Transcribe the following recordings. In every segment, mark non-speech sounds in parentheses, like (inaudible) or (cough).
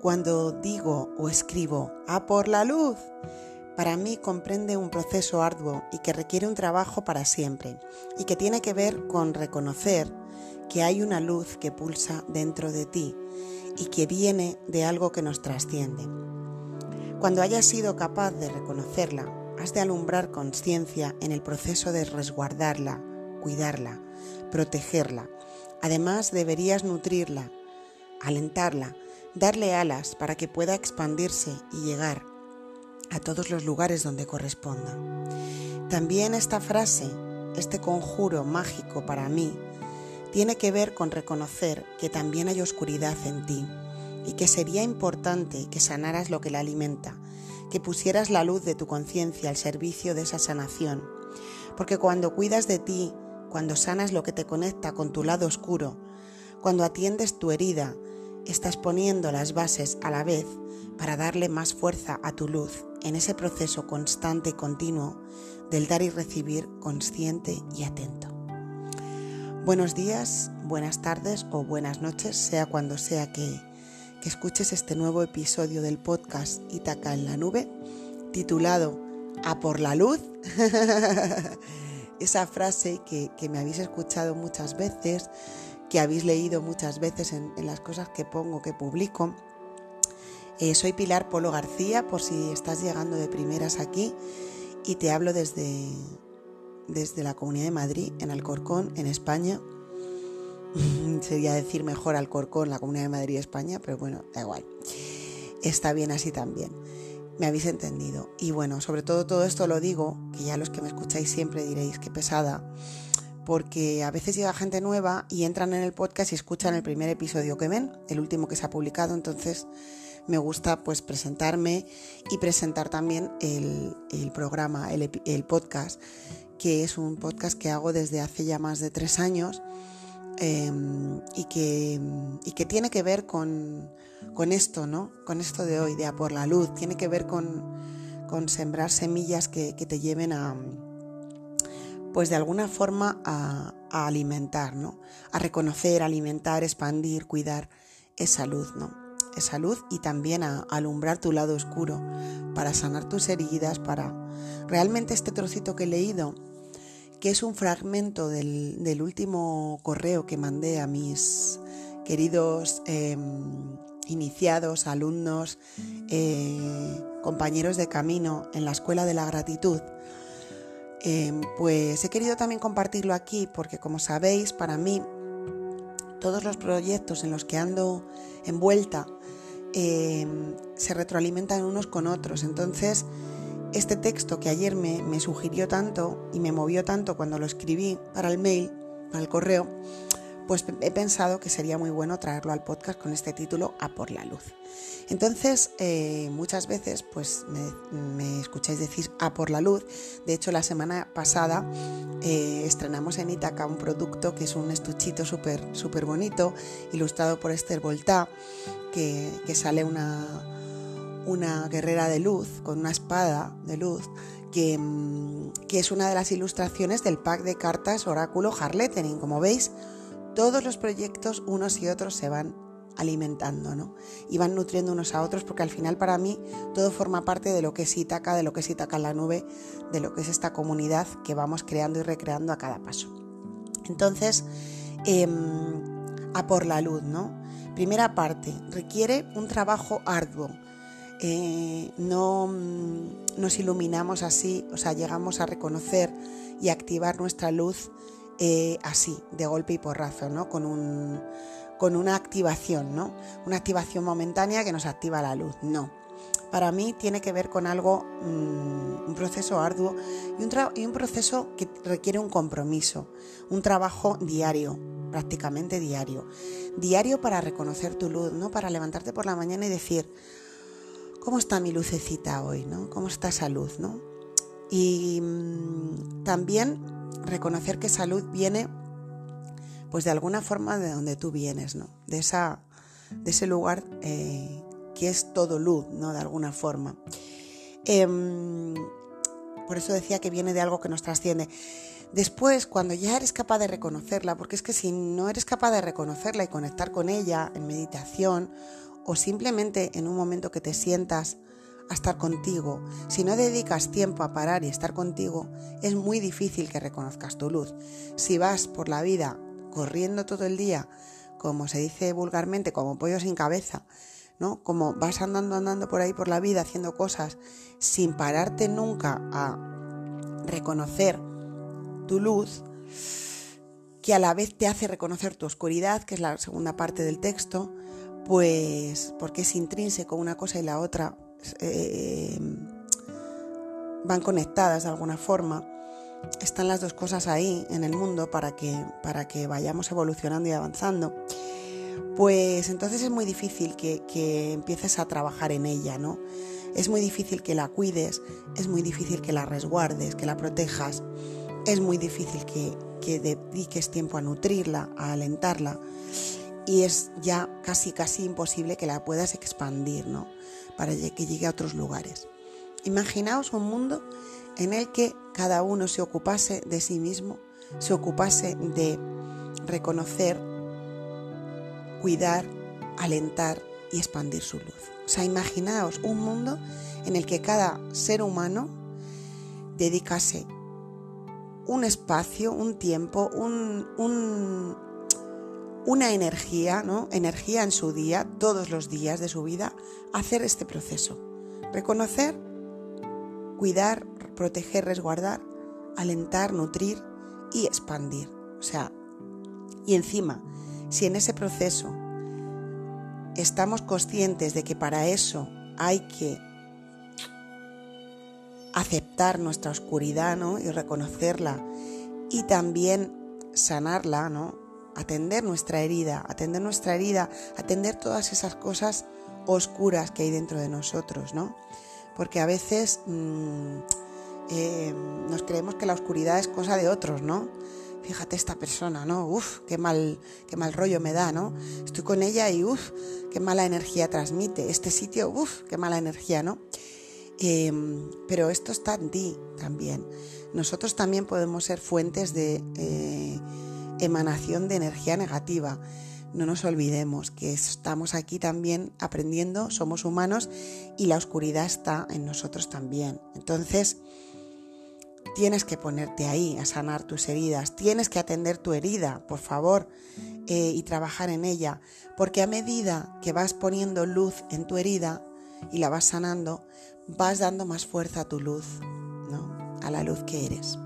Cuando digo o escribo a por la luz, para mí comprende un proceso arduo y que requiere un trabajo para siempre y que tiene que ver con reconocer que hay una luz que pulsa dentro de ti y que viene de algo que nos trasciende. Cuando hayas sido capaz de reconocerla, has de alumbrar conciencia en el proceso de resguardarla, cuidarla, protegerla. Además, deberías nutrirla, alentarla, darle alas para que pueda expandirse y llegar a todos los lugares donde corresponda. También esta frase, este conjuro mágico para mí, tiene que ver con reconocer que también hay oscuridad en ti y que sería importante que sanaras lo que la alimenta, que pusieras la luz de tu conciencia al servicio de esa sanación. Porque cuando cuidas de ti, cuando sanas lo que te conecta con tu lado oscuro, cuando atiendes tu herida, estás poniendo las bases a la vez para darle más fuerza a tu luz en ese proceso constante y continuo del dar y recibir consciente y atento. Buenos días, buenas tardes o buenas noches, sea cuando sea que, escuches este nuevo episodio del podcast Itaca en la nube, titulado A por la luz. (laughs) Esa frase que, me habéis escuchado muchas veces, que habéis leído muchas veces en, las cosas que pongo, que publico. Eh, soy Pilar Polo García, por si estás llegando de primeras aquí, y te hablo desde, desde la Comunidad de Madrid, en Alcorcón, en España. (laughs) Sería decir mejor Alcorcón, la Comunidad de Madrid, España, pero bueno, da igual. Está bien así también. Me habéis entendido. Y bueno, sobre todo todo esto lo digo, que ya los que me escucháis siempre diréis que pesada, porque a veces llega gente nueva y entran en el podcast y escuchan el primer episodio que ven, el último que se ha publicado, entonces me gusta pues presentarme y presentar también el, programa, el, podcast que es un podcast que hago desde hace ya más de tres años em, y, que, que, tiene que ver con, esto, ¿no? Con esto de hoy, de a por la luz, tiene que ver con, sembrar semillas que, te lleven a, pues de alguna forma a, alimentar, ¿no? A reconocer, alimentar, expandir, cuidar esa luz, ¿no? Esa luz y también a alumbrar tu lado oscuro, para sanar tus heridas, para... Realmente este trocito que he leído que es un fragmento del, último correo que mandé a mis queridos em, iniciados, alumnos, eh, compañeros de camino en la Escuela de la Gratitud. Em, pues he querido también compartirlo aquí porque como sabéis, para mí, todos los proyectos en los que ando envuelta em, se retroalimentan unos con otros. Entonces, este texto que ayer me, sugirió tanto y me movió tanto cuando lo escribí para el mail, para el correo, pues he pensado que sería muy bueno traerlo al podcast con este título A por la luz. Entonces, eh, muchas veces pues me, escucháis decir A por la luz. De hecho, la semana pasada eh, estrenamos en Itaca un producto que es un estuchito súper súper bonito, ilustrado por Esther Volta, que sale una, una guerrera de luz con una espada de luz que, mm, que, es una de las ilustraciones del pack de cartas Oráculo Harlettering. Como veis, todos los proyectos unos y otros se van alimentando, ¿no? Y van nutriendo unos a otros porque al final para mí todo forma parte de lo que es Itaca, de lo que es Itaca en la nube, de lo que es esta comunidad que vamos creando y recreando a cada paso. Entonces, em, a por la luz, ¿no? Primera parte, requiere un trabajo arduo eh, no mm, nos iluminamos así, o sea, llegamos a reconocer y activar nuestra luz eh, así, de golpe y porrazo, ¿no? Con, un, con una activación, ¿no? Una activación momentánea que nos activa la luz, no. Para mí tiene que ver con algo, mm, un proceso arduo y un, un proceso que requiere un compromiso, un trabajo diario, prácticamente diario. Diario para reconocer tu luz, ¿no? Para levantarte por la mañana y decir, ¿cómo está mi lucecita hoy? ¿no? ¿Cómo está esa luz? ¿no? Y mm, también reconocer que salud viene, pues de alguna forma de donde tú vienes, ¿no? De, esa, de ese lugar eh, que es todo luz, ¿no? De alguna forma. Em, por eso decía que viene de algo que nos trasciende. Después, cuando ya eres capaz de reconocerla, porque es que si no eres capaz de reconocerla y conectar con ella en meditación o simplemente en un momento que te sientas a estar contigo, si no dedicas tiempo a parar y estar contigo, es muy difícil que reconozcas tu luz. Si vas por la vida corriendo todo el día, como se dice vulgarmente, como pollo sin cabeza, ¿no? Como vas andando, andando por ahí por la vida haciendo cosas sin pararte nunca a reconocer tu luz, que a la vez te hace reconocer tu oscuridad, que es la segunda parte del texto, pues porque es intrínseco una cosa y la otra, eh, van conectadas de alguna forma. Están las dos cosas ahí en el mundo para que, para que vayamos evolucionando y avanzando. Pues entonces es muy difícil que, que empieces a trabajar en ella, ¿no? Es muy difícil que la cuides, es muy difícil que la resguardes, que la protejas, es muy difícil que, que dediques tiempo a nutrirla, a alentarla y es ya casi casi imposible que la puedas expandir, ¿no? Para que llegue a otros lugares. Imaginaos un mundo en el que cada uno se ocupase de sí mismo, se ocupase de reconocer, cuidar, alentar y expandir su luz. O sea, imaginaos un mundo en el que cada ser humano dedicase un espacio, un tiempo, un, una energía, ¿no? Energía en su día, todos los días de su vida, hacer este proceso. Reconocer, cuidar, proteger, resguardar, alentar, nutrir y expandir. O sea, y encima, si en ese proceso estamos conscientes de que para eso hay que aceptar nuestra oscuridad ¿no? y reconocerla y también sanarla, ¿no? Atender nuestra herida, atender nuestra herida, atender todas esas cosas oscuras que hay dentro de nosotros, ¿no? Porque a veces mm, eh, nos creemos que la oscuridad es cosa de otros, ¿no? Fíjate esta persona, ¿no? Uf, qué mal, qué mal rollo me da, ¿no? Estoy con ella y uf, qué mala energía transmite. Este sitio, uf, qué mala energía, ¿no? Em, pero esto está en ti también. Nosotros también podemos ser fuentes de eh, emanación de energía negativa. No nos olvidemos que estamos aquí también aprendiendo, somos humanos y la oscuridad está en nosotros también. Entonces, tienes que ponerte ahí a sanar tus heridas, tienes que atender tu herida, por favor, eh, y trabajar en ella, porque a medida que vas poniendo luz en tu herida y la vas sanando, vas dando más fuerza a tu luz, ¿no? a la luz que eres.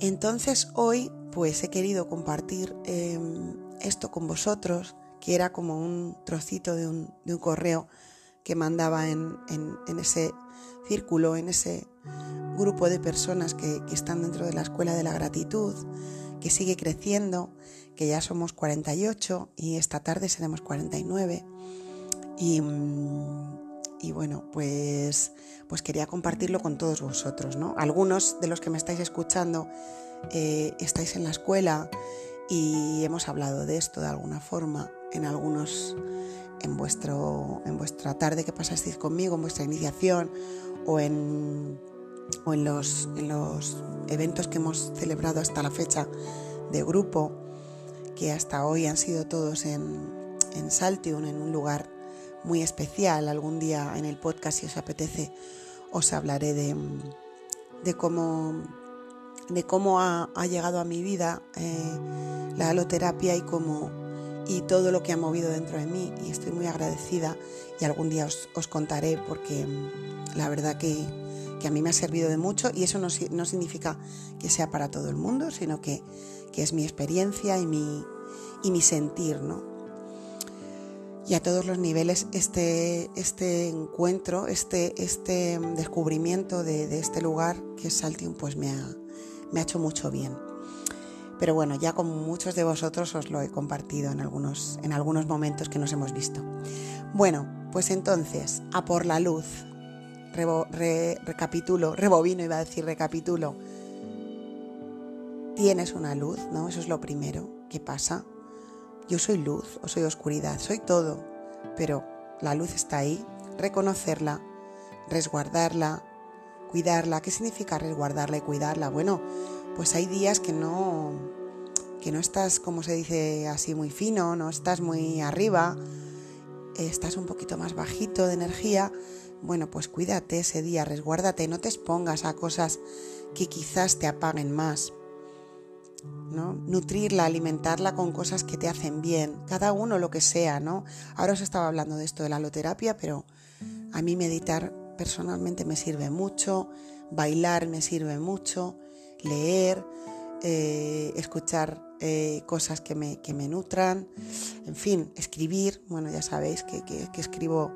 Entonces hoy pues he querido compartir em, esto con vosotros, que era como un trocito de un, correo que mandaba en, ese círculo, en ese grupo de personas que, que, están dentro de la Escuela de la Gratitud, que sigue creciendo, que ya somos 48 y esta tarde seremos 49. Y, y bueno, pues, pues quería compartirlo con todos vosotros, ¿no? Algunos de los que me estáis escuchando eh, estáis en la escuela y hemos hablado de esto de alguna forma en algunos, en, vuestro, en vuestra tarde que pasasteis conmigo, en vuestra iniciación o en, o en, los, en los eventos que hemos celebrado hasta la fecha de grupo, que hasta hoy han sido todos en, en Saltium, en un lugar muy especial. Algún día en el podcast, si os apetece, os hablaré de, de cómo, de cómo ha, llegado a mi vida eh, la aloterapia y cómo y todo lo que ha movido dentro de mí y estoy muy agradecida y algún día os, contaré porque mm, la verdad que, a mí me ha servido de mucho y eso no, no, significa que sea para todo el mundo, sino que, que es mi experiencia y mi, y mi sentir, ¿no? Y a todos los niveles este, este encuentro, este, este descubrimiento de, este lugar que es Saltium, pues me ha, me ha hecho mucho bien. Pero bueno, ya como muchos de vosotros os lo he compartido en algunos, en algunos momentos que nos hemos visto. Bueno, pues entonces, a por la luz. recapitulo, rebobino iba a decir recapitulo. Tienes una luz, ¿no? Eso es lo primero que pasa. Yo soy luz o soy oscuridad, soy todo, pero la luz está ahí, reconocerla, resguardarla, cuidarla. ¿Qué significa resguardarla y cuidarla? Bueno, pues hay días que no que no estás, como se dice así, muy fino, no estás muy arriba estás un poquito más bajito de energía, bueno, pues cuídate ese día, resguárdate, no te expongas a cosas que quizás te apaguen más. Nutrirla, alimentarla con cosas que te hacen bien, cada uno lo que sea, ¿no? Ahora os estaba hablando de esto de la aloterapia, pero a mí meditar personalmente me sirve mucho, bailar me sirve mucho, leer, eh, escuchar eh, cosas que me, que me, nutran, en fin, escribir, bueno, ya sabéis que, que, escribo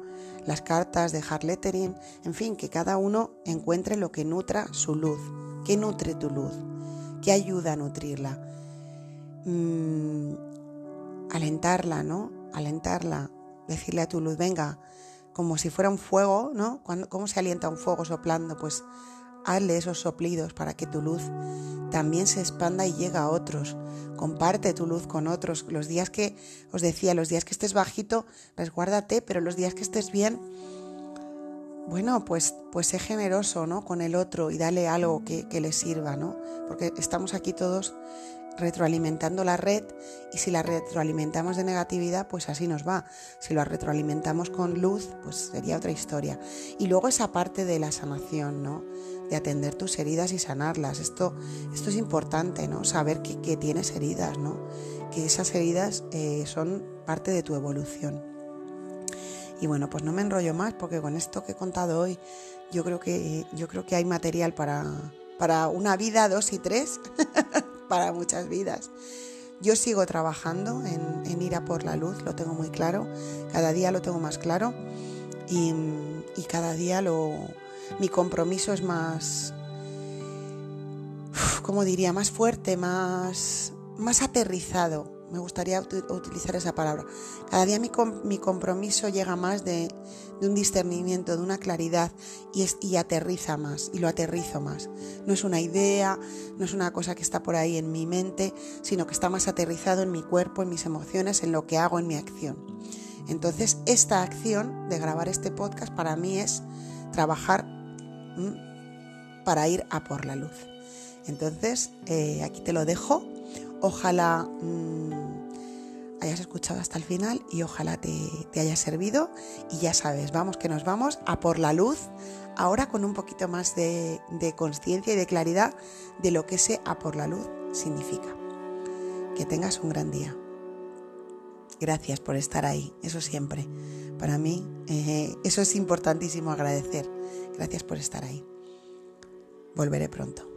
las cartas, dejar lettering, en fin, que cada uno encuentre lo que nutra su luz, que nutre tu luz, que ayuda a nutrirla. Mm, alentarla, ¿no? Alentarla, decirle a tu luz, venga, como si fuera un fuego, ¿no? ¿Cómo se alienta un fuego soplando? Pues hazle esos soplidos para que tu luz también se expanda y llegue a otros. Comparte tu luz con otros. Los días que, os decía, los días que estés bajito, resguárdate, pero los días que estés bien, bueno, pues, pues sé generoso, ¿no? Con el otro y dale algo que, que le sirva, ¿no? Porque estamos aquí todos retroalimentando la red y si la retroalimentamos de negatividad, pues así nos va. Si lo retroalimentamos con luz, pues sería otra historia. Y luego esa parte de la sanación, ¿no? De atender tus heridas y sanarlas. Esto, esto es importante, ¿no? Saber que, tienes heridas, ¿no? Que esas heridas eh, son parte de tu evolución. Y bueno, pues no me enrollo más porque con esto que he contado hoy, yo creo que, yo creo que hay material para, para una vida, dos y tres. (laughs) para muchas vidas. Yo sigo trabajando en, ir a por la luz, lo tengo muy claro, cada día lo tengo más claro y, cada día lo, mi compromiso es más, como diría, más fuerte, más, más aterrizado me gustaría utilizar esa palabra. Cada día mi, mi compromiso llega más de, un discernimiento, de una claridad y, es, y aterriza más, y lo aterrizo más. No es una idea, no es una cosa que está por ahí en mi mente, sino que está más aterrizado en mi cuerpo, en mis emociones, en lo que hago, en mi acción. Entonces, esta acción de grabar este podcast para mí es trabajar para ir a por la luz. Entonces, eh, aquí te lo dejo Ojalá mm, hayas escuchado hasta el final y ojalá te, haya servido. Y ya sabes, vamos que nos vamos a por la luz, ahora con un poquito más de, conciencia y de claridad de lo que ese a por la luz significa. Que tengas un gran día. Gracias por estar ahí, eso siempre. Para mí, eh, eso es importantísimo agradecer. Gracias por estar ahí. Volveré pronto.